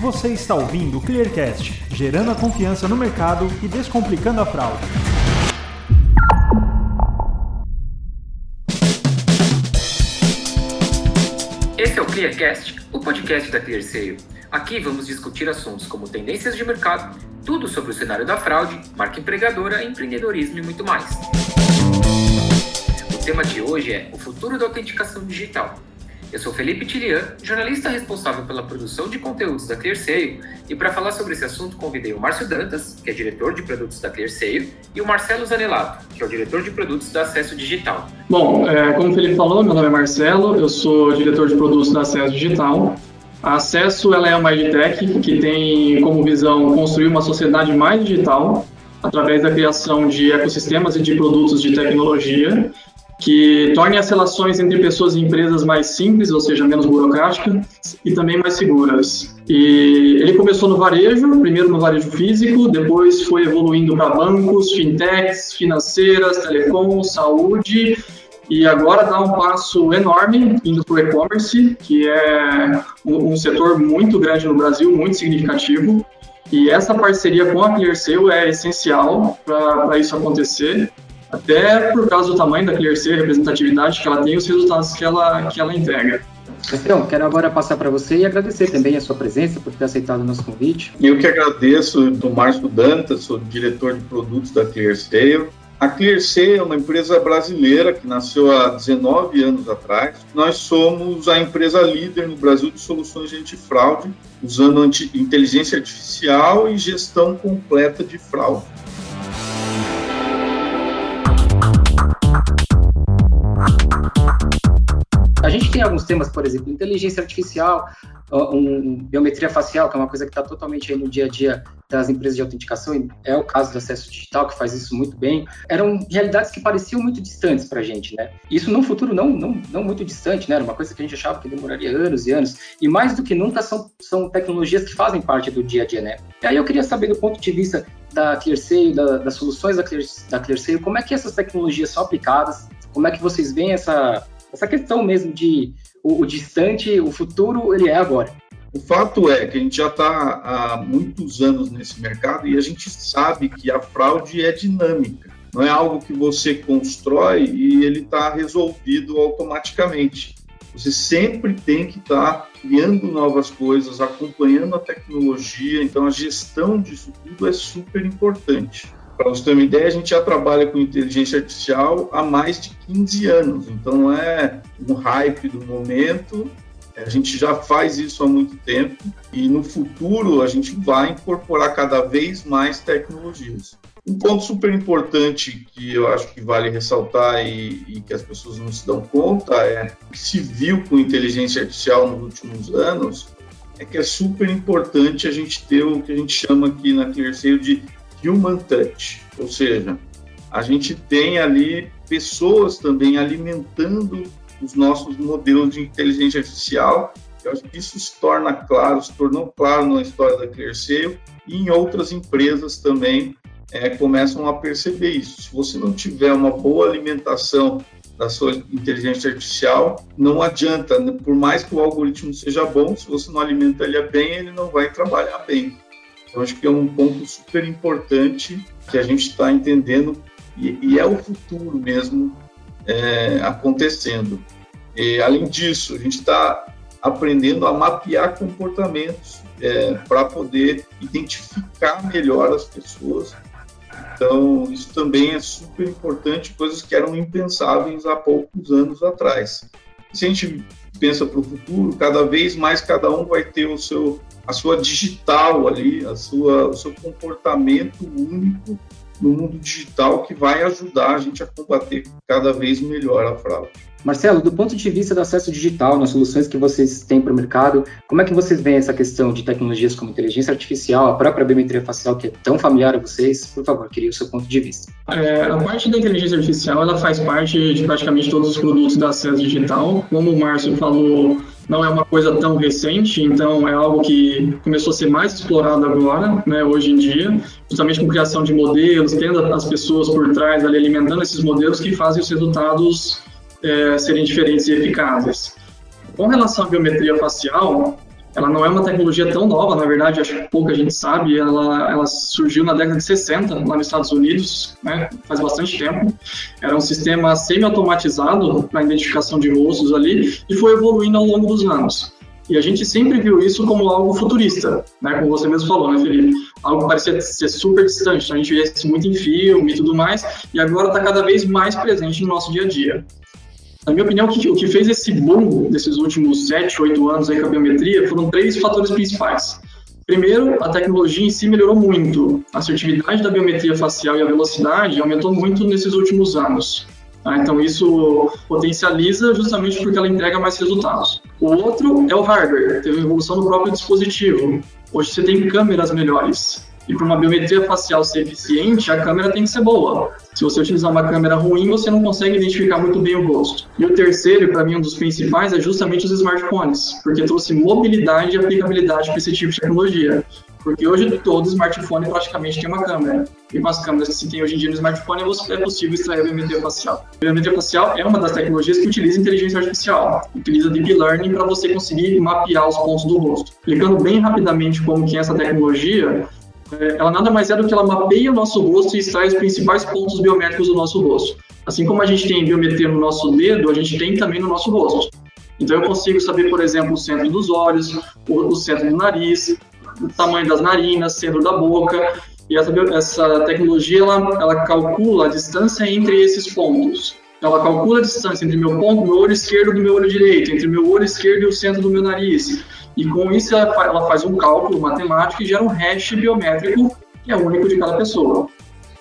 Você está ouvindo o Clearcast, gerando a confiança no mercado e descomplicando a fraude. Esse é o Clearcast, o podcast da ClearSale. Aqui vamos discutir assuntos como tendências de mercado, tudo sobre o cenário da fraude, marca empregadora, empreendedorismo e muito mais. O tema de hoje é o futuro da autenticação digital. Eu sou Felipe Tilian, jornalista responsável pela produção de conteúdos da ClearSale, e para falar sobre esse assunto convidei o Márcio Dantas, que é diretor de produtos da ClearSale, e o Marcelo Zanelato, que é o diretor de produtos da Acesso Digital. Bom, é, como o Felipe falou, meu nome é Marcelo, eu sou diretor de produtos da Acesso Digital. A Acesso ela é uma edtech que tem como visão construir uma sociedade mais digital através da criação de ecossistemas e de produtos de tecnologia que torne as relações entre pessoas e empresas mais simples, ou seja, menos burocráticas e também mais seguras. E ele começou no varejo, primeiro no varejo físico, depois foi evoluindo para bancos, fintechs, financeiras, telecom, saúde e agora dá um passo enorme indo para o e-commerce, que é um, setor muito grande no Brasil, muito significativo. E essa parceria com a ClearSale é essencial para isso acontecer até por causa do tamanho da ClearC, a representatividade que ela tem e os resultados que ela, que ela entrega. Então, quero agora passar para você e agradecer também a sua presença por ter aceitado o nosso convite. Eu que agradeço, do Márcio Dantas, sou diretor de produtos da ClearSale. A ClearSale é uma empresa brasileira que nasceu há 19 anos atrás. Nós somos a empresa líder no Brasil de soluções de antifraude, usando inteligência artificial e gestão completa de fraude. A gente tem alguns temas, por exemplo, inteligência artificial, um, biometria facial, que é uma coisa que está totalmente aí no dia a dia das empresas de autenticação, é o caso do acesso digital, que faz isso muito bem. Eram realidades que pareciam muito distantes para a gente, né? Isso num futuro não, não, não muito distante, né? Era uma coisa que a gente achava que demoraria anos e anos. E mais do que nunca são, são tecnologias que fazem parte do dia a dia, né? E aí eu queria saber, do ponto de vista da ClearSale, da, das soluções da, Clear, da ClearSale, como é que essas tecnologias são aplicadas? Como é que vocês veem essa essa questão mesmo de o, o distante, o futuro, ele é agora. O fato é que a gente já está há muitos anos nesse mercado e a gente sabe que a fraude é dinâmica. Não é algo que você constrói e ele está resolvido automaticamente. Você sempre tem que estar tá criando novas coisas, acompanhando a tecnologia. Então, a gestão disso tudo é super importante. Para você ter uma ideia, a gente já trabalha com inteligência artificial há mais de 15 anos, então não é um hype do momento, a gente já faz isso há muito tempo. E no futuro a gente vai incorporar cada vez mais tecnologias. Um ponto super importante que eu acho que vale ressaltar e, e, que as pessoas não se dão conta é que se viu com inteligência artificial nos últimos anos é que é super importante a gente ter o que a gente chama aqui na ClearSale de human touch, ou seja, a gente tem ali pessoas também alimentando os nossos modelos de inteligência artificial. Eu acho que isso se torna claro, se tornou claro na história da ClearSale e em outras empresas também é, começam a perceber isso. Se você não tiver uma boa alimentação da sua inteligência artificial, não adianta, né? por mais que o algoritmo seja bom, se você não alimenta ele bem, ele não vai trabalhar bem. Eu acho que é um ponto super importante que a gente está entendendo e, e, é o futuro mesmo é, acontecendo. E, além disso, a gente está aprendendo a mapear comportamentos é, para poder identificar melhor as pessoas. Então, isso também é super importante, coisas que eram impensáveis há poucos anos atrás. Se a gente pensa para o futuro, cada vez mais cada um vai ter o seu a sua digital ali, a sua, o seu comportamento único no mundo digital que vai ajudar a gente a combater cada vez melhor a fraude. Marcelo, do ponto de vista do acesso digital, nas soluções que vocês têm para o mercado, como é que vocês veem essa questão de tecnologias como inteligência artificial, a própria biometria facial, que é tão familiar a vocês? Por favor, queria o seu ponto de vista. É, a parte da inteligência artificial, ela faz parte de praticamente todos os produtos da acesso digital. Como o Márcio falou, não é uma coisa tão recente, então é algo que começou a ser mais explorado agora, né, hoje em dia, justamente com criação de modelos, tendo as pessoas por trás ali alimentando esses modelos que fazem os resultados é, serem diferentes e eficazes. Com relação à biometria facial, ela não é uma tecnologia tão nova, na verdade, acho que pouca gente sabe, ela, ela surgiu na década de 60, lá nos Estados Unidos, né, faz bastante tempo. Era um sistema semi-automatizado para identificação de rostos ali e foi evoluindo ao longo dos anos. E a gente sempre viu isso como algo futurista, né, como você mesmo falou, né, Felipe? Algo que parecia ser super distante, a gente via isso muito em filme e tudo mais, e agora está cada vez mais presente no nosso dia a dia. Na minha opinião, o que, o que fez esse boom desses últimos 7, 8 anos aí com a biometria foram três fatores principais. Primeiro, a tecnologia em si melhorou muito. A assertividade da biometria facial e a velocidade aumentou muito nesses últimos anos. Tá? Então, isso potencializa justamente porque ela entrega mais resultados. O outro é o hardware, teve evolução no próprio dispositivo. Hoje você tem câmeras melhores. E para uma biometria facial ser eficiente, a câmera tem que ser boa. Se você utilizar uma câmera ruim, você não consegue identificar muito bem o rosto. E o terceiro, para mim, um dos principais, é justamente os smartphones, porque trouxe mobilidade e aplicabilidade para esse tipo de tecnologia. Porque hoje todo smartphone praticamente tem uma câmera. E com as câmeras que se tem hoje em dia no smartphone, é possível extrair a biometria facial. A biometria facial é uma das tecnologias que utiliza inteligência artificial. Utiliza deep learning para você conseguir mapear os pontos do rosto. Explicando bem rapidamente como que é essa tecnologia, é, ela nada mais é do que ela mapeia o nosso rosto e extrai os principais pontos biométricos do nosso rosto. Assim como a gente tem biometria no nosso dedo, a gente tem também no nosso rosto. Então eu consigo saber, por exemplo, o centro dos olhos, o, centro do nariz, o tamanho das narinas, centro da boca. E essa, essa tecnologia ela, ela calcula a distância entre esses pontos. Ela calcula a distância entre meu ponto, meu olho esquerdo e meu olho direito, entre meu olho esquerdo e o centro do meu nariz. E com isso ela, ela faz um cálculo matemático e gera um hash biométrico que é único de cada pessoa.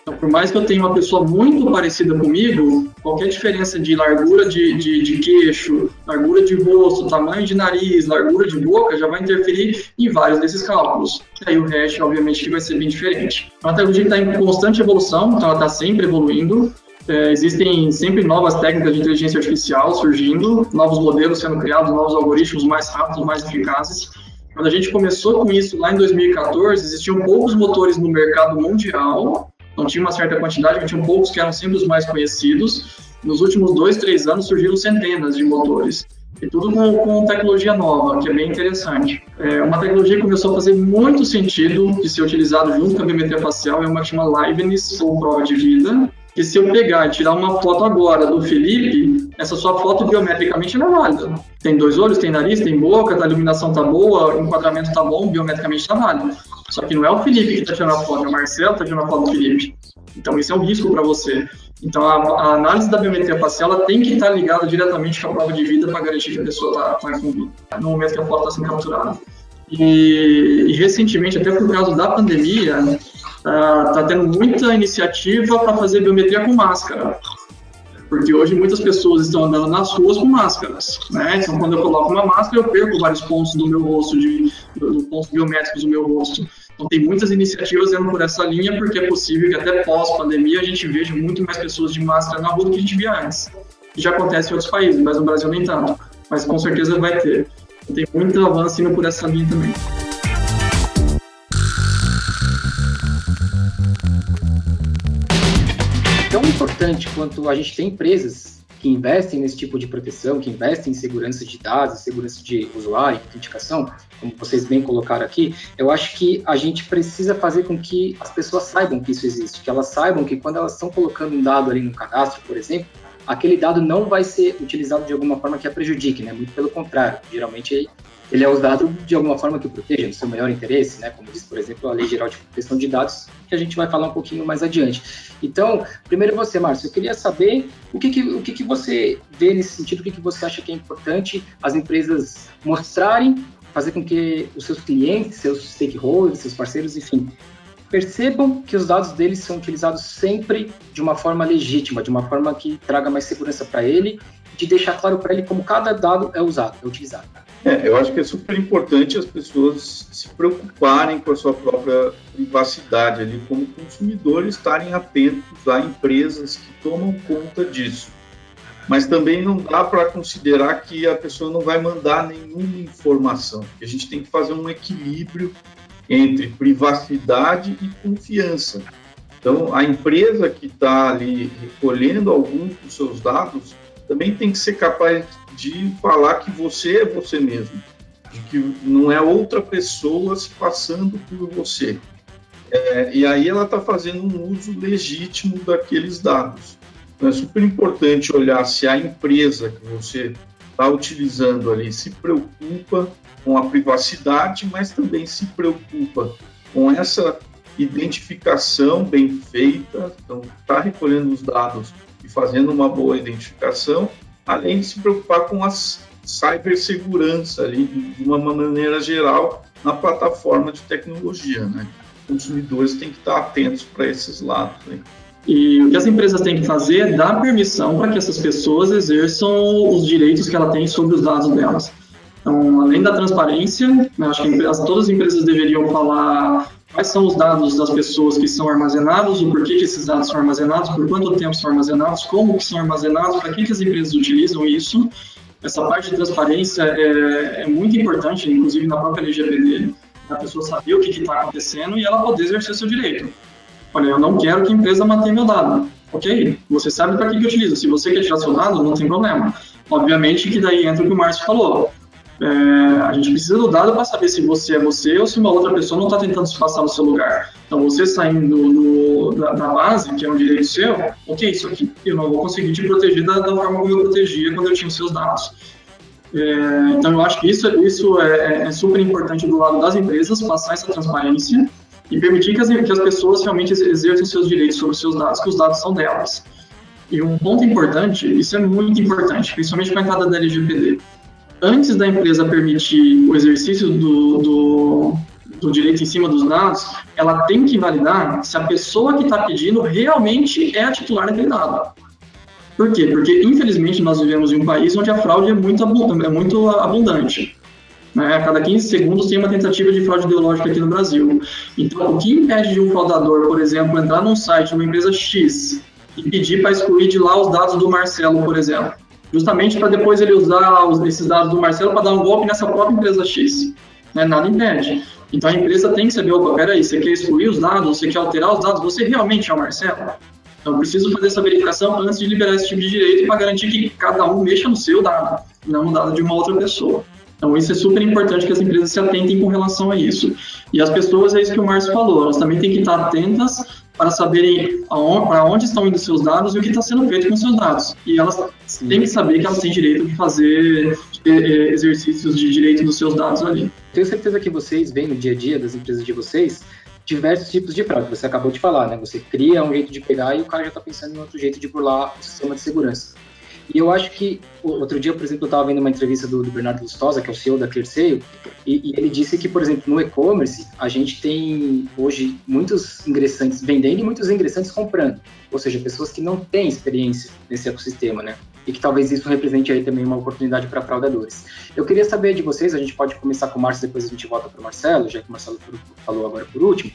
Então, por mais que eu tenha uma pessoa muito parecida comigo, qualquer diferença de largura de, de, de, queixo, largura de rosto, tamanho de nariz, largura de boca, já vai interferir em vários desses cálculos. E aí o hash, obviamente, vai ser bem diferente. A tecnologia está em constante evolução, então ela está sempre evoluindo. É, existem sempre novas técnicas de inteligência artificial surgindo, novos modelos sendo criados, novos algoritmos mais rápidos, mais eficazes. Quando a gente começou com isso lá em 2014, existiam poucos motores no mercado mundial, não tinha uma certa quantidade, mas tinham poucos que eram sempre os mais conhecidos. Nos últimos dois, três anos surgiram centenas de motores. E tudo com, com, tecnologia nova, que é bem interessante. É uma tecnologia que começou a fazer muito sentido de ser utilizado junto com a biometria facial, é uma que chama Liveness, ou prova de vida, que se eu pegar e tirar uma foto agora do Felipe, essa sua foto biometricamente não é válida. Tem dois olhos, tem nariz, tem boca, a iluminação tá boa, o enquadramento tá bom, biometricamente tá válido. Só que não é o Felipe que está tirando a foto, é o Marcelo que está tirando a foto do Felipe. Então, isso é um risco para você. Então, a, a, análise da biometria facial ela tem que estar ligada diretamente com a prova de vida para garantir que a pessoa está tá com vida, no momento que a foto está sendo capturada. E, e, recentemente, até por causa da pandemia, está tá tendo muita iniciativa para fazer biometria com máscara. Porque hoje muitas pessoas estão andando nas ruas com máscaras, né? Então, quando eu coloco uma máscara, eu perco vários pontos do meu rosto, de, do, pontos biométricos do meu rosto. Então, tem muitas iniciativas indo por essa linha, porque é possível que até pós-pandemia a gente veja muito mais pessoas de máscara na rua do que a gente via antes. Já acontece em outros países, mas no Brasil nem tanto. Mas com certeza vai ter. Tem muito avanço indo por essa linha também. Tão importante quanto a gente tem empresas que investem nesse tipo de proteção, que investem em segurança de dados, segurança de usuário, autenticação, como vocês bem colocaram aqui, eu acho que a gente precisa fazer com que as pessoas saibam que isso existe, que elas saibam que quando elas estão colocando um dado ali no cadastro, por exemplo, aquele dado não vai ser utilizado de alguma forma que a prejudique, né? Muito pelo contrário, geralmente ele é usado de alguma forma que proteja no seu melhor interesse, né? Como diz, por exemplo, a Lei Geral de Proteção de Dados, que a gente vai falar um pouquinho mais adiante. Então, primeiro você, Márcio, eu queria saber o que, que o que, que você vê nesse sentido, o que, que você acha que é importante as empresas mostrarem, fazer com que os seus clientes, seus stakeholders, seus parceiros, enfim, percebam que os dados deles são utilizados sempre de uma forma legítima, de uma forma que traga mais segurança para ele, de deixar claro para ele como cada dado é usado, é utilizado. É, eu acho que é super importante as pessoas se preocuparem com a sua própria privacidade ali, como consumidores, estarem atentos a empresas que tomam conta disso. Mas também não dá para considerar que a pessoa não vai mandar nenhuma informação. A gente tem que fazer um equilíbrio entre privacidade e confiança. Então, a empresa que está ali recolhendo alguns dos seus dados também tem que ser capaz de falar que você é você mesmo. de que não é outra pessoa se passando por você. É, e aí ela está fazendo um uso legítimo daqueles dados. Então é super importante olhar se a empresa que você está utilizando ali se preocupa com a privacidade, mas também se preocupa com essa identificação bem feita, então está recolhendo os dados e fazendo uma boa identificação, além de se preocupar com a cibersegurança ali de uma maneira geral na plataforma de tecnologia, né? consumidores têm que estar atentos para esses lados. Né? E o que as empresas têm que fazer é dar permissão para que essas pessoas exerçam os direitos que ela tem sobre os dados delas. Então, além da transparência, né, acho que todas as empresas deveriam falar quais são os dados das pessoas que são armazenados, o porquê que esses dados são armazenados, por quanto tempo são armazenados, como que são armazenados, para que, que as empresas utilizam isso. Essa parte de transparência é, é muito importante, inclusive na própria LGPD a pessoa saber o que está acontecendo e ela poder exercer seu direito. Olha, eu não quero que a empresa mantenha meu dado. Ok, você sabe para que, que utiliza. Se você quer tirar seu dado, não tem problema. Obviamente que daí entra o que o Márcio falou. É, a gente precisa do dado para saber se você é você ou se uma outra pessoa não está tentando se passar no seu lugar. Então, você saindo do, da, da, base, que é um direito seu, ok, isso aqui eu não vou conseguir te proteger da, da forma como eu protegia quando eu tinha os seus dados. É, então, eu acho que isso, isso é, é, super importante do lado das empresas, passar essa transparência e permitir que as, que as pessoas realmente exerçam seus direitos sobre os seus dados, que os dados são delas. E um ponto importante, isso é muito importante, principalmente com a entrada da LGPD. Antes da empresa permitir o exercício do, do, do direito em cima dos dados, ela tem que validar se a pessoa que está pedindo realmente é a titular daquele dado. Por quê? Porque, infelizmente, nós vivemos em um país onde a fraude é muito, é muito abundante. Né? A cada 15 segundos tem uma tentativa de fraude ideológica aqui no Brasil. Então, o que impede de um fraudador, por exemplo, entrar num site de uma empresa X e pedir para excluir de lá os dados do Marcelo, por exemplo? Justamente para depois ele usar os, esses dados do Marcelo para dar um golpe nessa própria empresa X. Né? Nada impede. Então a empresa tem que saber, opa, peraí, você quer excluir os dados, você quer alterar os dados, você realmente é o Marcelo? Então, preciso fazer essa verificação antes de liberar esse tipo de direito para garantir que cada um mexa no seu dado, não no dado de uma outra pessoa. Então, isso é super importante que as empresas se atentem com relação a isso. E as pessoas, é isso que o Márcio falou, elas também têm que estar atentas para saberem para onde estão indo seus dados e o que está sendo feito com seus dados. E elas Sim. têm que saber que elas têm direito de fazer é, é, exercícios de direito dos seus dados ali. Tenho certeza que vocês veem no dia a dia das empresas de vocês diversos tipos de fraude. Você acabou de falar, né? Você cria um jeito de pegar e o cara já está pensando em outro jeito de burlar o sistema de segurança. E eu acho que, outro dia, por exemplo, eu estava vendo uma entrevista do, do, Bernardo Lustosa, que é o CEO da ClearSale, e, e ele disse que, por exemplo, no e-commerce, a gente tem hoje muitos ingressantes vendendo e muitos ingressantes comprando. Ou seja, pessoas que não têm experiência nesse ecossistema, né? E que talvez isso represente aí também uma oportunidade para fraudadores. Eu queria saber de vocês, a gente pode começar com o Márcio, depois a gente volta para o Marcelo, já que o Marcelo falou agora por último.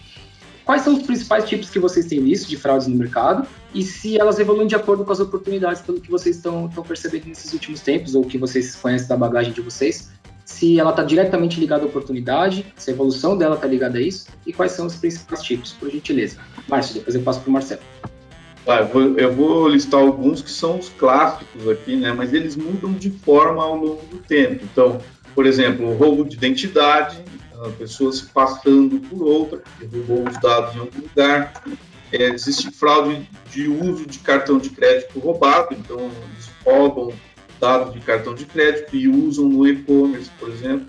Quais são os principais tipos que vocês têm visto de fraudes no mercado e se elas evoluem de acordo com as oportunidades pelo que vocês estão, percebendo nesses últimos tempos ou que vocês conhecem da bagagem de vocês? Se ela está diretamente ligada à oportunidade, se a evolução dela está ligada a isso e quais são os principais tipos, por gentileza. Márcio, depois eu passo para o Marcelo. Ah, eu, vou, eu, vou, listar alguns que são os clássicos aqui, né? Mas eles mudam de forma ao longo do tempo. Então, por exemplo, o roubo de identidade, a pessoa se passando por outra, que roubou os dados em algum lugar. É, existe fraude de uso de cartão de crédito roubado, então eles roubam dados de cartão de crédito e usam no e-commerce, por exemplo.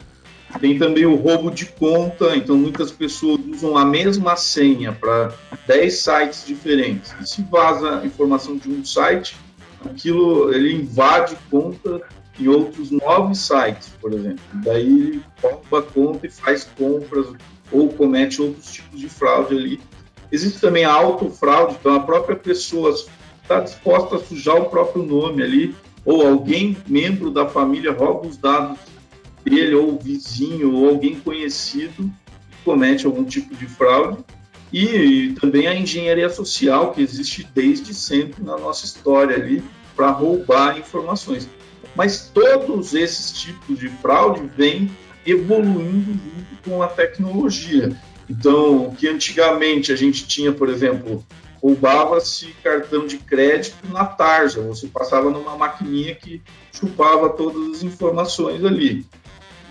Tem também o roubo de conta, então muitas pessoas usam a mesma senha para 10 sites diferentes. E se vaza a informação de um site, aquilo ele invade conta em outros nove sites, por exemplo. Daí ele rouba a conta e faz compras ou comete outros tipos de fraude ali. Existe também a autofraude, então a própria pessoa está disposta a sujar o próprio nome ali, ou alguém, membro da família, rouba os dados dele, ou vizinho, ou alguém conhecido, comete algum tipo de fraude. E, e também a engenharia social, que existe desde sempre na nossa história ali, para roubar informações. Mas todos esses tipos de fraude vêm evoluindo junto com a tecnologia. Então, que antigamente a gente tinha, por exemplo, roubava-se cartão de crédito na tarja, você passava numa maquininha que chupava todas as informações ali.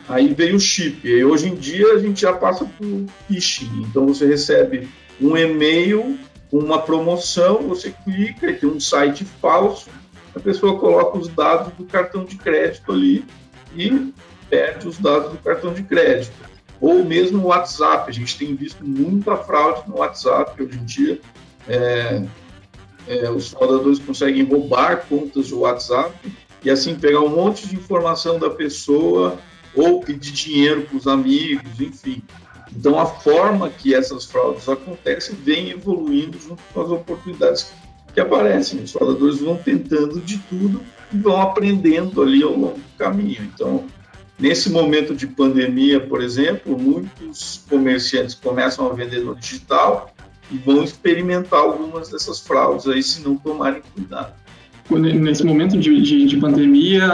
Aí veio o chip. E hoje em dia a gente já passa por phishing. Então você recebe um e-mail uma promoção, você clica e tem um site falso, a pessoa coloca os dados do cartão de crédito ali e perde os dados do cartão de crédito. Ou mesmo o WhatsApp, a gente tem visto muita fraude no WhatsApp hoje em dia. É, é, os fraudadores conseguem roubar contas do WhatsApp e assim pegar um monte de informação da pessoa ou pedir dinheiro para os amigos, enfim. Então a forma que essas fraudes acontecem vem evoluindo junto com as oportunidades que aparecem. Os fraudadores vão tentando de tudo e vão aprendendo ali ao longo do caminho. Então, nesse momento de pandemia, por exemplo, muitos comerciantes começam a vender no digital e vão experimentar algumas dessas fraudes aí se não tomarem cuidado. Nesse momento de, de, de pandemia,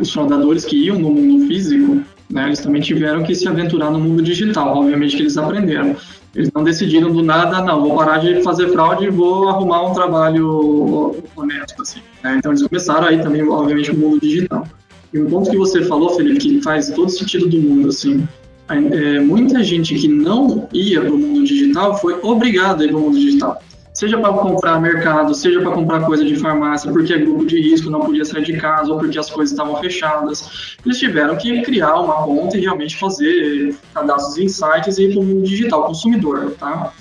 os fraudadores que iam no mundo físico, né, eles também tiveram que se aventurar no mundo digital. Obviamente que eles aprenderam. Eles não decidiram do nada, não, vou parar de fazer fraude e vou arrumar um trabalho honesto, assim. Né? Então eles começaram aí também, obviamente, no mundo digital. E um ponto que você falou, Felipe, que faz todo sentido do mundo, assim, é, muita gente que não ia para o mundo digital foi obrigada a ir para o mundo digital seja para comprar mercado, seja para comprar coisa de farmácia, porque é grupo de risco, não podia sair de casa, ou porque as coisas estavam fechadas. Eles tiveram que criar uma conta e realmente fazer cadastros em sites e ir para o mundo digital, consumidor, tá?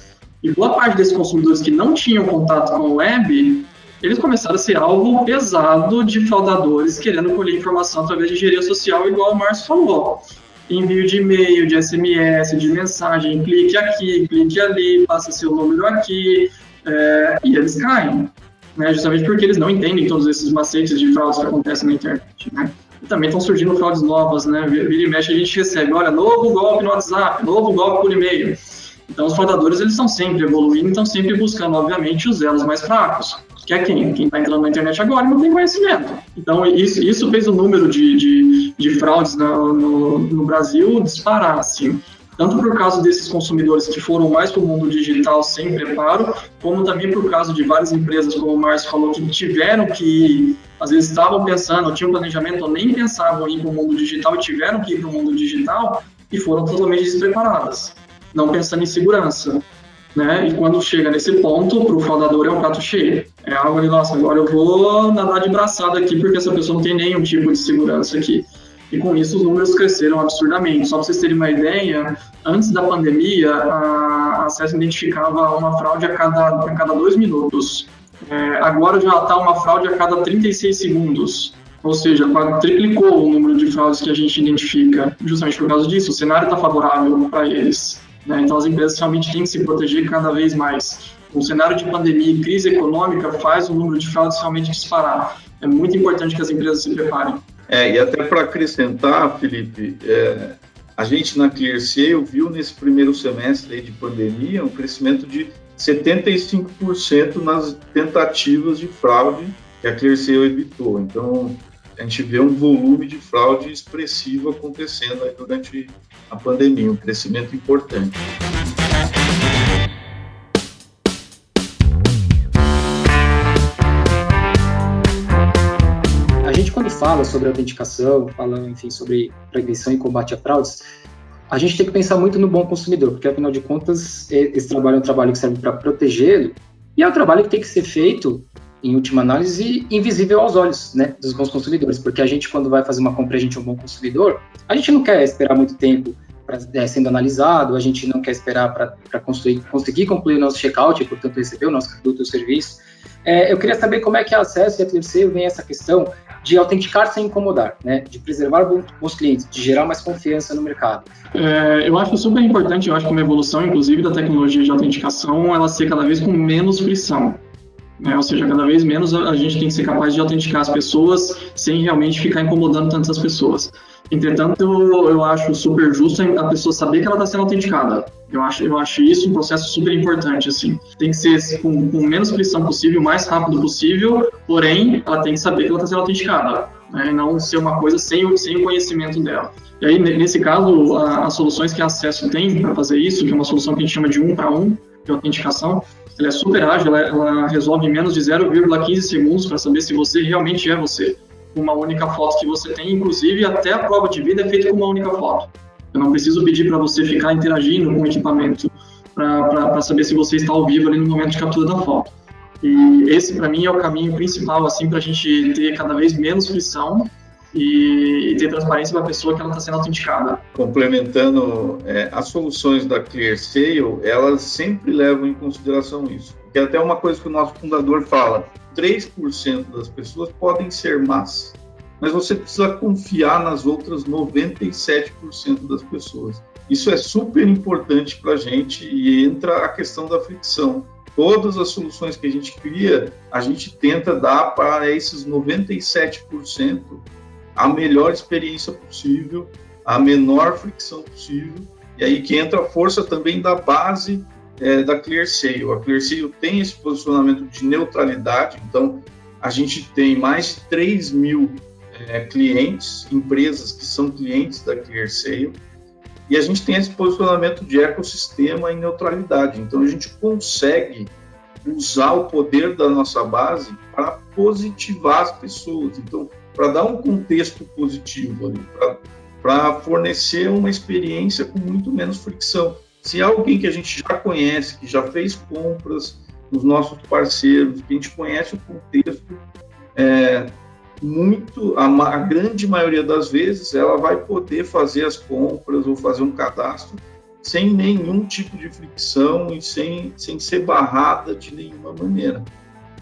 E boa parte desses consumidores que não tinham contato com o web, eles começaram a ser alvo pesado de fraudadores querendo colher informação através de engenharia social, igual o Márcio falou envio de e-mail, de SMS, de mensagem, clique aqui, clique ali, passa seu número aqui, é, e eles caem, né, justamente porque eles não entendem todos esses macetes de fraudes que acontecem na internet. Né? E também estão surgindo fraudes novas, né? Vira e mexe a gente recebe, olha, novo golpe no WhatsApp, novo golpe por e-mail. Então os fraudadores eles estão sempre evoluindo, estão sempre buscando, obviamente, os elos mais fracos. Que é quem? Quem está entrando na internet agora não tem conhecimento. Então isso, isso fez o número de, de, de fraudes no, no, no Brasil disparar, assim tanto por causa desses consumidores que foram mais para o mundo digital sem preparo, como também por causa de várias empresas, como o Márcio falou, que tiveram que, às vezes estavam pensando, tinham planejamento, ou nem pensavam em ir para o mundo digital e tiveram que ir para o mundo digital e foram totalmente despreparadas, não pensando em segurança. Né? E quando chega nesse ponto, para o fraudador é um prato cheio. É algo ali, nossa, agora eu vou nadar de braçada aqui porque essa pessoa não tem nenhum tipo de segurança aqui e com isso os números cresceram absurdamente. Só para vocês terem uma ideia, antes da pandemia, a Acesso identificava uma fraude a cada, a cada dois minutos. É, agora já está uma fraude a cada 36 segundos. Ou seja, triplicou o número de fraudes que a gente identifica, justamente por causa disso. O cenário está favorável para eles. Né? Então, as empresas realmente têm que se proteger cada vez mais. O cenário de pandemia e crise econômica faz o número de fraudes realmente disparar. É muito importante que as empresas se preparem. É, e até para acrescentar, Felipe, é, a gente na ClearSale viu nesse primeiro semestre de pandemia um crescimento de 75% nas tentativas de fraude que a ClearSale evitou. Então, a gente vê um volume de fraude expressivo acontecendo durante a pandemia, um crescimento importante. Fala sobre autenticação, fala, enfim, sobre prevenção e combate a fraudes, a gente tem que pensar muito no bom consumidor, porque afinal de contas, esse trabalho é um trabalho que serve para protegê-lo e é um trabalho que tem que ser feito, em última análise, invisível aos olhos né, dos bons consumidores, porque a gente, quando vai fazer uma compra, a gente é um bom consumidor, a gente não quer esperar muito tempo pra, é, sendo analisado, a gente não quer esperar para conseguir concluir o nosso checkout e, portanto, receber o nosso produto ou serviço. É, eu queria saber como é que a Acesso e a Terceiro vem essa questão de autenticar sem incomodar, né? de preservar bons clientes, de gerar mais confiança no mercado. É, eu acho super importante, eu acho que uma evolução, inclusive, da tecnologia de autenticação, ela ser cada vez com menos frição. Né? Ou seja, cada vez menos a gente tem que ser capaz de autenticar as pessoas sem realmente ficar incomodando tantas pessoas. Entretanto, eu, acho super justo a pessoa saber que ela está sendo autenticada. Eu acho, eu acho isso um processo super importante, assim. Tem que ser com, com menos pressão possível, o mais rápido possível, porém, ela tem que saber que ela está sendo autenticada, né? E não ser uma coisa sem, sem o conhecimento dela. E aí, nesse caso, a, as soluções que a Acesso tem para fazer isso, que é uma solução que a gente chama de um para um, de autenticação, ela é super ágil, ela, ela resolve em menos de 0,15 segundos para saber se você realmente é você. Uma única foto que você tem, inclusive até a prova de vida é feita com uma única foto. Eu não preciso pedir para você ficar interagindo com o equipamento para saber se você está ao vivo ali no momento de captura da foto. E esse, para mim, é o caminho principal, assim, para a gente ter cada vez menos frição e, e ter transparência para a pessoa que ela está sendo autenticada. Complementando, é, as soluções da ClearSale, elas sempre levam em consideração isso. Que é até uma coisa que o nosso fundador fala, 3% das pessoas podem ser más, mas você precisa confiar nas outras 97% das pessoas. Isso é super importante para a gente e entra a questão da fricção. Todas as soluções que a gente cria, a gente tenta dar para esses 97% a melhor experiência possível, a menor fricção possível. E aí que entra a força também da base é, da ClearSale. A ClearSale tem esse posicionamento de neutralidade, então a gente tem mais de 3 mil é, clientes, empresas que são clientes da ClearSale, e a gente tem esse posicionamento de ecossistema em neutralidade. Então a gente consegue usar o poder da nossa base para positivar as pessoas. Então, para dar um contexto positivo ali, para fornecer uma experiência com muito menos fricção. Se alguém que a gente já conhece, que já fez compras nos nossos parceiros, que a gente conhece o contexto, é, muito, a, a, grande maioria das vezes, ela vai poder fazer as compras ou fazer um cadastro sem nenhum tipo de fricção e sem, sem ser barrada de nenhuma maneira.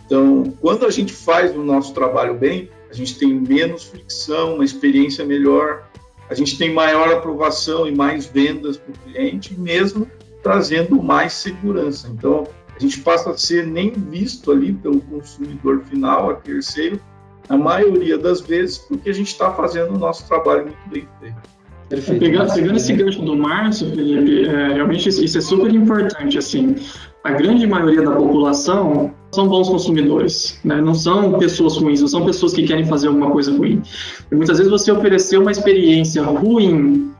Então, quando a gente faz o nosso trabalho bem, a gente tem menos fricção, uma experiência melhor, a gente tem maior aprovação e mais vendas para o cliente, mesmo trazendo mais segurança. Então, a gente passa a ser nem visto ali pelo consumidor final, a terceiro, a maioria das vezes, porque a gente está fazendo o nosso trabalho muito bem feito. Perfeito. Pegando, pegando esse gancho do Márcio, Felipe, é, realmente isso é super importante. Assim, a grande maioria da população são bons consumidores, né? não são pessoas ruins, não são pessoas que querem fazer alguma coisa ruim. E muitas vezes você oferecer uma experiência ruim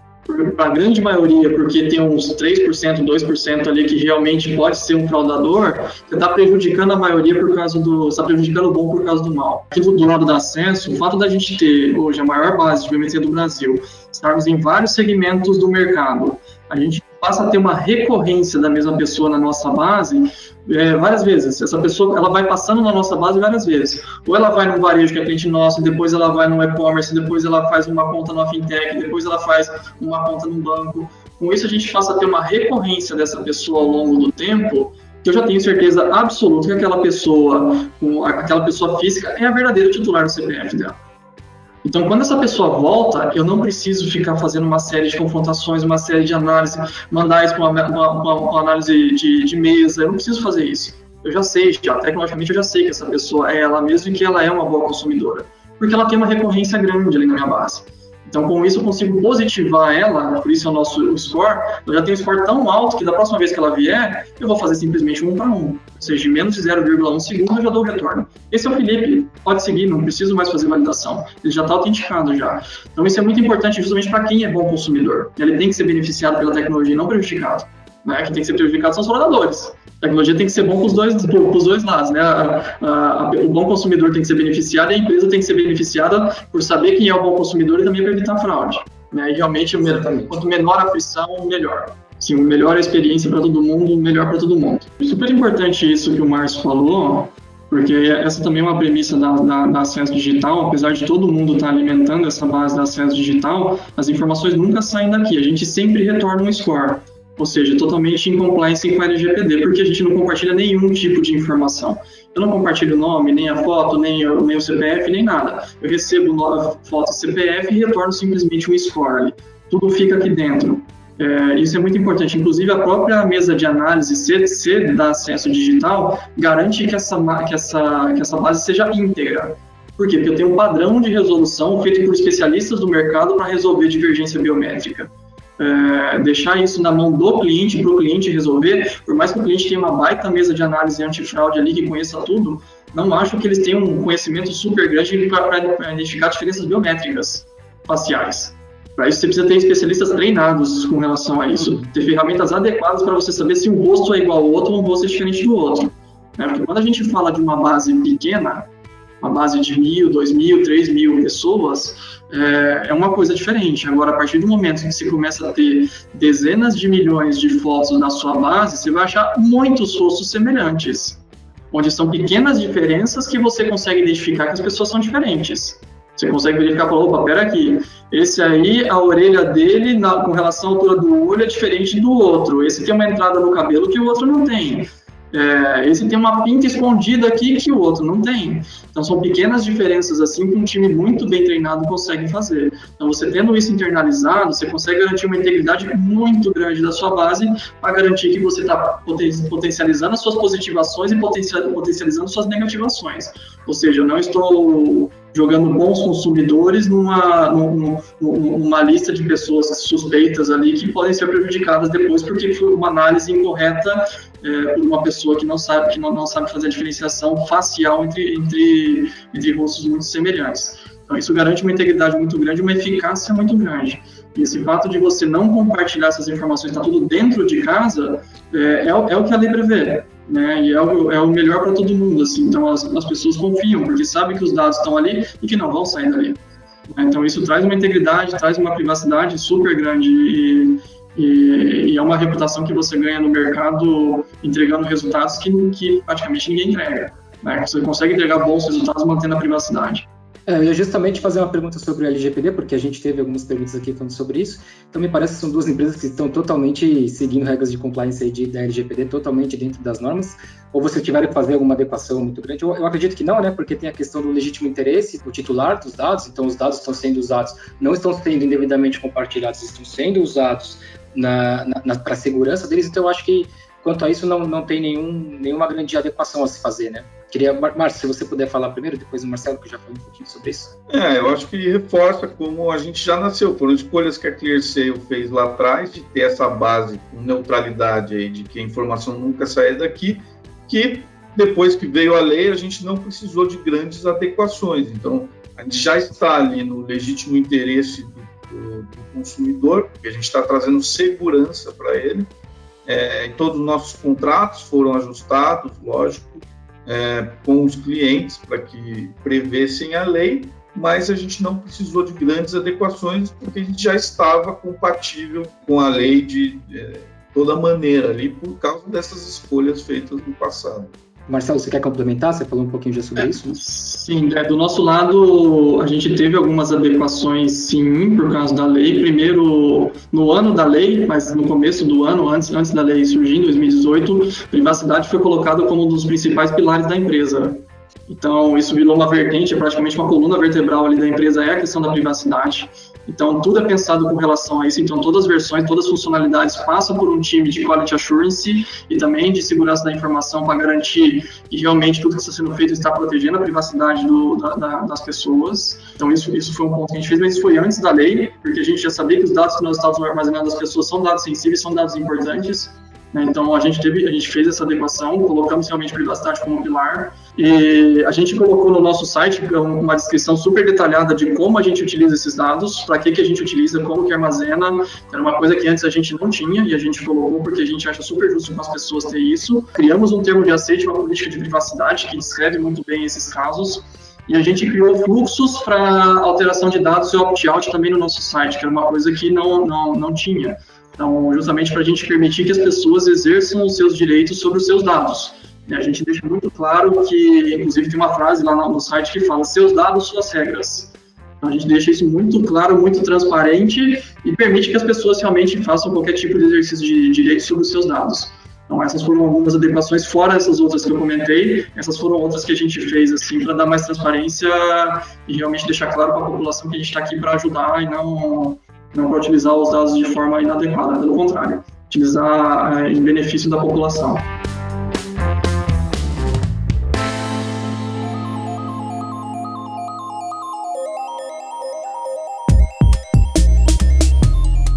para a grande maioria, porque tem uns 3%, 2% ali que realmente pode ser um fraudador, você está prejudicando a maioria por causa do. está prejudicando o bom por causa do mal. Aqui do lado do acesso, o fato da gente ter hoje a maior base de biometria do Brasil, estarmos em vários segmentos do mercado, a gente passa a ter uma recorrência da mesma pessoa na nossa base é, várias vezes. Essa pessoa ela vai passando na nossa base várias vezes. Ou ela vai no varejo que é cliente nosso, depois ela vai no e-commerce, depois ela faz uma conta na fintech, depois ela faz uma conta no banco. Com isso a gente passa a ter uma recorrência dessa pessoa ao longo do tempo que eu já tenho certeza absoluta que aquela pessoa, aquela pessoa física é a verdadeira titular do CPF dela. Então, quando essa pessoa volta, eu não preciso ficar fazendo uma série de confrontações, uma série de análise, mandar isso para uma, uma, uma, análise de, de mesa, eu não preciso fazer isso. Eu já sei, já, tecnologicamente eu já sei que essa pessoa é ela mesma e que ela é uma boa consumidora, porque ela tem uma recorrência grande ali na minha base. Então, com isso, eu consigo positivar ela, por isso é o nosso score. Eu já tenho um score tão alto que da próxima vez que ela vier, eu vou fazer simplesmente um para um. Ou seja, de menos de 0,1 segundo eu já dou o retorno. Esse é o Felipe, pode seguir, não preciso mais fazer validação. Ele já está autenticado já. Então, isso é muito importante justamente para quem é bom consumidor. Ele tem que ser beneficiado pela tecnologia e não prejudicado. Né? Quem tem que ser prejudicado são os fraudadores. A tecnologia tem que ser bom para os dois, dois lados, né? A, a, a, o bom consumidor tem que ser beneficiado e a empresa tem que ser beneficiada por saber quem é o bom consumidor e também para evitar fraude. Né? E realmente, Exatamente. quanto menor a frição, melhor. Sim, melhor a experiência para todo mundo, melhor para todo mundo. Super importante isso que o Márcio falou, porque essa também é uma premissa da, da, da, acesso digital, apesar de todo mundo estar tá alimentando essa base da acesso digital, as informações nunca saem daqui, a gente sempre retorna um score ou seja, totalmente em compliance com a LGPD, porque a gente não compartilha nenhum tipo de informação. Eu não compartilho o nome, nem a foto, nem, nem o CPF, nem nada. Eu recebo foto CPF e retorno simplesmente um score. Tudo fica aqui dentro. É, isso é muito importante. Inclusive, a própria mesa de análise CDC da acesso digital garante que essa, que essa, que essa base seja íntegra. Por quê? Porque eu tenho um padrão de resolução feito por especialistas do mercado para resolver divergência biométrica é, deixar isso na mão do cliente, para o cliente resolver, por mais que o cliente tenha uma baita mesa de análise antifraude ali que conheça tudo, não acho que eles tenham um conhecimento super grande para identificar diferenças biométricas faciais. Para isso, você precisa ter especialistas treinados com relação a isso, ter ferramentas adequadas para você saber se um rosto é igual ao outro ou um rosto é diferente do outro. Né? Porque quando a gente fala de uma base pequena, uma base de mil, dois mil, três mil pessoas, é, é uma coisa diferente. Agora, a partir do momento que você começa a ter dezenas de milhões de fotos na sua base, você vai achar muitos rostos semelhantes, onde são pequenas diferenças que você consegue identificar que as pessoas são diferentes. Você consegue verificar, opa, pera aqui, esse aí, a orelha dele, na, com relação à altura do olho, é diferente do outro. Esse tem uma entrada no cabelo que o outro não tem. É, esse tem uma pinta escondida aqui que o outro não tem. Então são pequenas diferenças assim que um time muito bem treinado consegue fazer. Então você tendo isso internalizado, você consegue garantir uma integridade muito grande da sua base para garantir que você está potencializando as suas positivações e potencializando suas negativações. Ou seja, eu não estou jogando bons consumidores numa, numa, numa, lista de pessoas suspeitas ali que podem ser prejudicadas depois porque foi uma análise incorreta é, por uma pessoa que não sabe que não, não sabe fazer a diferenciação facial entre, entre, entre rostos muito semelhantes. Então isso garante uma integridade muito grande, uma eficácia muito grande. E esse fato de você não compartilhar essas informações, está tudo dentro de casa, é, é, é o que a lei prevê né? E é o, é o melhor para todo mundo, assim. Então as, as pessoas confiam, porque sabem que os dados estão ali e que não vão sair dali. Então isso traz uma integridade, traz uma privacidade super grande e, e, e, é uma reputação que você ganha no mercado entregando resultados que, que praticamente ninguém entrega. Né? Você consegue entregar bons resultados mantendo a privacidade. É, eu ia justamente fazer uma pergunta sobre o LGPD, porque a gente teve algumas perguntas aqui falando sobre isso. Então, me parece que são duas empresas que estão totalmente seguindo regras de compliance aí de, da LGPD, totalmente dentro das normas. Ou você tiver que fazer alguma adequação muito grande? Eu, eu, acredito que não, né? Porque tem a questão do legítimo interesse do titular dos dados. Então, os dados estão sendo usados, não estão sendo indevidamente compartilhados, estão sendo usados na, na, na para a segurança deles. Então, eu acho que quanto a isso não, não tem nenhum, nenhuma grande adequação a se fazer, né? Queria, Márcio, se você puder falar primeiro, depois o Marcelo, que já falou um pouquinho sobre isso. É, eu acho que reforça como a gente já nasceu. Foram escolhas que a ClearSale fez lá atrás, de ter essa base com neutralidade aí, de que a informação nunca saia daqui, que depois que veio a lei, a gente não precisou de grandes adequações. Então, a gente já está ali no legítimo interesse do, do, do consumidor, porque a gente está trazendo segurança para ele. É, todos os nossos contratos foram ajustados, lógico, é, com os clientes para que prevessem a lei, mas a gente não precisou de grandes adequações porque a gente já estava compatível com a lei de é, toda maneira ali por causa dessas escolhas feitas no passado. Marcelo, você quer complementar? Você falou um pouquinho já sobre é, isso? Sim, é, do nosso lado, a gente teve algumas adequações, sim, por causa da lei. Primeiro, no ano da lei, mas no começo do ano, antes, antes da lei surgir, em 2018, privacidade foi colocada como um dos principais pilares da empresa. Então, isso virou uma vertente, praticamente uma coluna vertebral ali da empresa é a questão da privacidade. Então, tudo é pensado com relação a isso. Então, todas as versões, todas as funcionalidades passam por um time de quality assurance e também de segurança da informação para garantir que realmente tudo que está sendo feito está protegendo a privacidade do, da, da, das pessoas. Então, isso, isso foi um ponto que a gente fez, mas isso foi antes da lei, porque a gente já sabia que os dados que nós estávamos armazenando das pessoas são dados sensíveis, são dados importantes. Né? Então a gente teve, a gente fez essa adequação, colocamos realmente privacidade como pilar e a gente colocou no nosso site uma descrição super detalhada de como a gente utiliza esses dados, para que que a gente utiliza, como que armazena. Era uma coisa que antes a gente não tinha e a gente colocou porque a gente acha super justo com as pessoas ter isso. Criamos um termo de aceite, uma política de privacidade que descreve muito bem esses casos. E a gente criou fluxos para alteração de dados e opt-out também no nosso site, que era uma coisa que não, não, não tinha. Então, justamente para a gente permitir que as pessoas exerçam os seus direitos sobre os seus dados. A gente deixa muito claro que, inclusive, tem uma frase lá no site que fala: seus dados, suas regras. Então, a gente deixa isso muito claro, muito transparente e permite que as pessoas realmente façam qualquer tipo de exercício de direito sobre os seus dados. Então, essas foram algumas adequações, fora essas outras que eu comentei, essas foram outras que a gente fez, assim, para dar mais transparência e realmente deixar claro para a população que a gente está aqui para ajudar e não não para utilizar os dados de forma inadequada, pelo contrário, utilizar é, em benefício da população.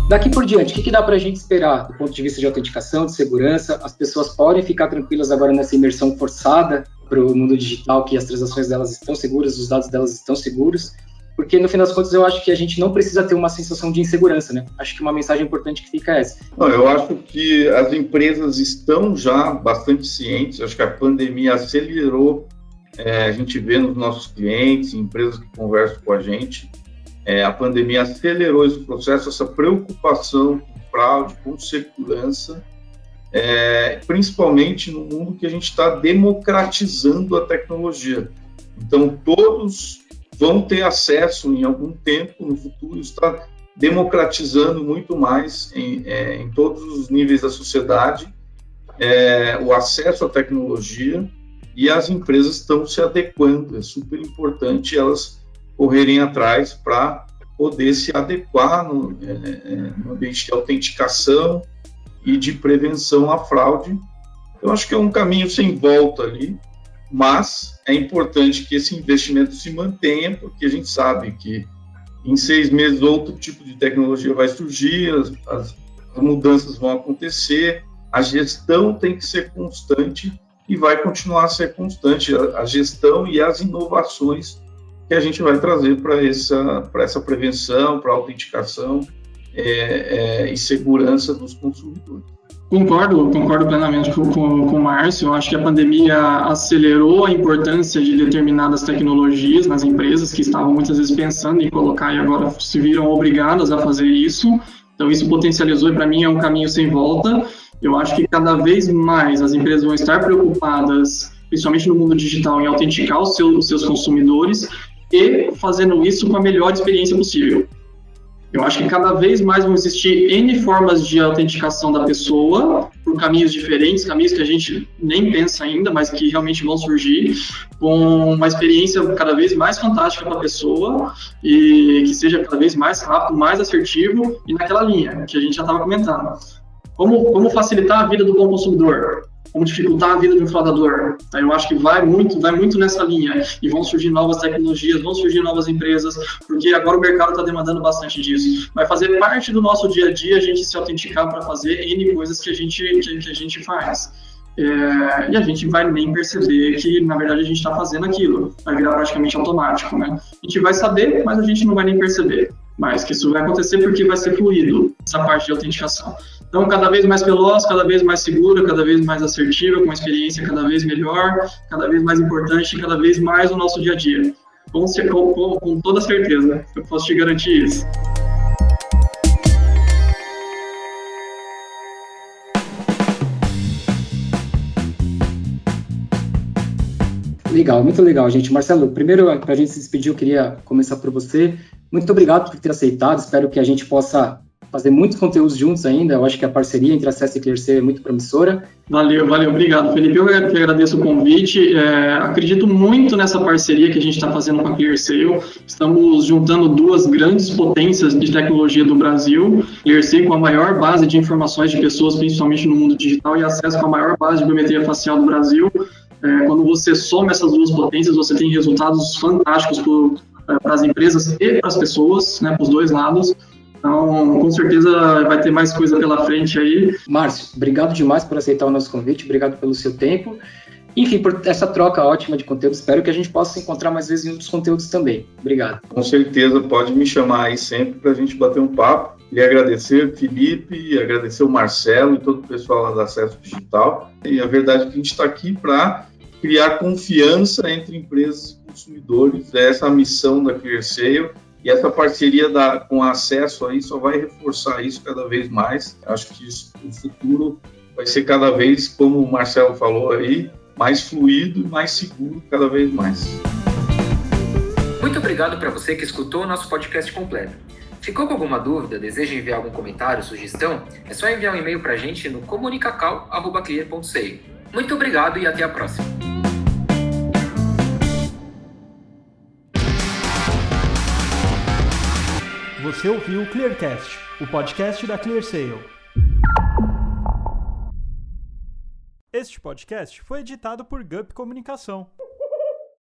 Daqui por diante, o que dá para a gente esperar do ponto de vista de autenticação, de segurança? As pessoas podem ficar tranquilas agora nessa imersão forçada para o mundo digital, que as transações delas estão seguras, os dados delas estão seguros porque no final das contas eu acho que a gente não precisa ter uma sensação de insegurança, né? Acho que uma mensagem importante que fica é essa. Não, eu acho que as empresas estão já bastante cientes, acho que a pandemia acelerou é, a gente vê nos nossos clientes, empresas que conversam com a gente, é, a pandemia acelerou esse processo, essa preocupação com fraude, com segurança, é, principalmente no mundo que a gente está democratizando a tecnologia. Então, todos vão ter acesso em algum tempo no futuro, está democratizando muito mais em, é, em todos os níveis da sociedade é, o acesso à tecnologia e as empresas estão se adequando. É super importante elas correrem atrás para poder se adequar no, é, é, no ambiente de autenticação e de prevenção à fraude. Eu acho que é um caminho sem volta ali, mas é importante que esse investimento se mantenha, porque a gente sabe que em seis meses outro tipo de tecnologia vai surgir, as, as, as mudanças vão acontecer, a gestão tem que ser constante e vai continuar a ser constante a, a gestão e as inovações que a gente vai trazer para essa, essa prevenção, para a autenticação é, é, e segurança dos consumidores. Concordo, concordo plenamente com, com, com o Márcio. Eu acho que a pandemia acelerou a importância de determinadas tecnologias nas empresas que estavam muitas vezes pensando em colocar e agora se viram obrigadas a fazer isso. Então, isso potencializou e para mim é um caminho sem volta. Eu acho que cada vez mais as empresas vão estar preocupadas, principalmente no mundo digital, em autenticar os seus, os seus consumidores e fazendo isso com a melhor experiência possível. Eu acho que cada vez mais vão existir N formas de autenticação da pessoa, por caminhos diferentes, caminhos que a gente nem pensa ainda, mas que realmente vão surgir, com uma experiência cada vez mais fantástica para a pessoa e que seja cada vez mais rápido, mais assertivo e naquela linha que a gente já estava comentando. Como, como facilitar a vida do bom consumidor? Como dificultar a vida do fraudador. Eu acho que vai muito, vai muito nessa linha e vão surgir novas tecnologias, vão surgir novas empresas, porque agora o mercado está demandando bastante disso. Vai fazer parte do nosso dia a dia a gente se autenticar para fazer n coisas que a gente que a gente faz. É, e a gente vai nem perceber que, na verdade, a gente está fazendo aquilo. Vai virar praticamente automático, né? A gente vai saber, mas a gente não vai nem perceber. Mas que isso vai acontecer porque vai ser fluido, essa parte de autenticação. Então, cada vez mais veloz, cada vez mais segura, cada vez mais assertiva, com uma experiência cada vez melhor, cada vez mais importante, cada vez mais no nosso dia a dia. Com, com, com toda certeza, eu posso te garantir isso. Legal, muito legal, gente. Marcelo, primeiro, para a gente se despedir, eu queria começar por você. Muito obrigado por ter aceitado. Espero que a gente possa fazer muitos conteúdos juntos ainda. Eu acho que a parceria entre a CES e ClearC é muito promissora. Valeu, valeu, obrigado, Felipe. Eu que agradeço o convite. É, acredito muito nessa parceria que a gente está fazendo com a ClearSale. Estamos juntando duas grandes potências de tecnologia do Brasil. ClearSale com a maior base de informações de pessoas, principalmente no mundo digital, e acesso com a maior base de biometria facial do Brasil. É, quando você soma essas duas potências, você tem resultados fantásticos para as empresas e para as pessoas, né, para os dois lados. Então, com certeza vai ter mais coisa pela frente aí. Márcio, obrigado demais por aceitar o nosso convite, obrigado pelo seu tempo. Enfim, por essa troca ótima de conteúdo. Espero que a gente possa se encontrar mais vezes em outros conteúdos também. Obrigado. Com certeza, pode me chamar aí sempre para a gente bater um papo. E agradecer Felipe, agradecer o Marcelo e todo o pessoal lá do Acesso Digital. E a verdade é que a gente está aqui para criar confiança entre empresas e consumidores. É essa a missão da ClearSale e essa parceria da, com acesso aí só vai reforçar isso cada vez mais. Acho que isso, o futuro vai ser cada vez, como o Marcelo falou aí, mais fluido e mais seguro cada vez mais. Muito obrigado para você que escutou o nosso podcast completo. Ficou com alguma dúvida? Deseja enviar algum comentário, sugestão? É só enviar um e-mail para a gente no comunicacal.clear.sei. Muito obrigado e até a próxima. Você ouviu o Clearcast, o podcast da ClearSale. Este podcast foi editado por Gup Comunicação.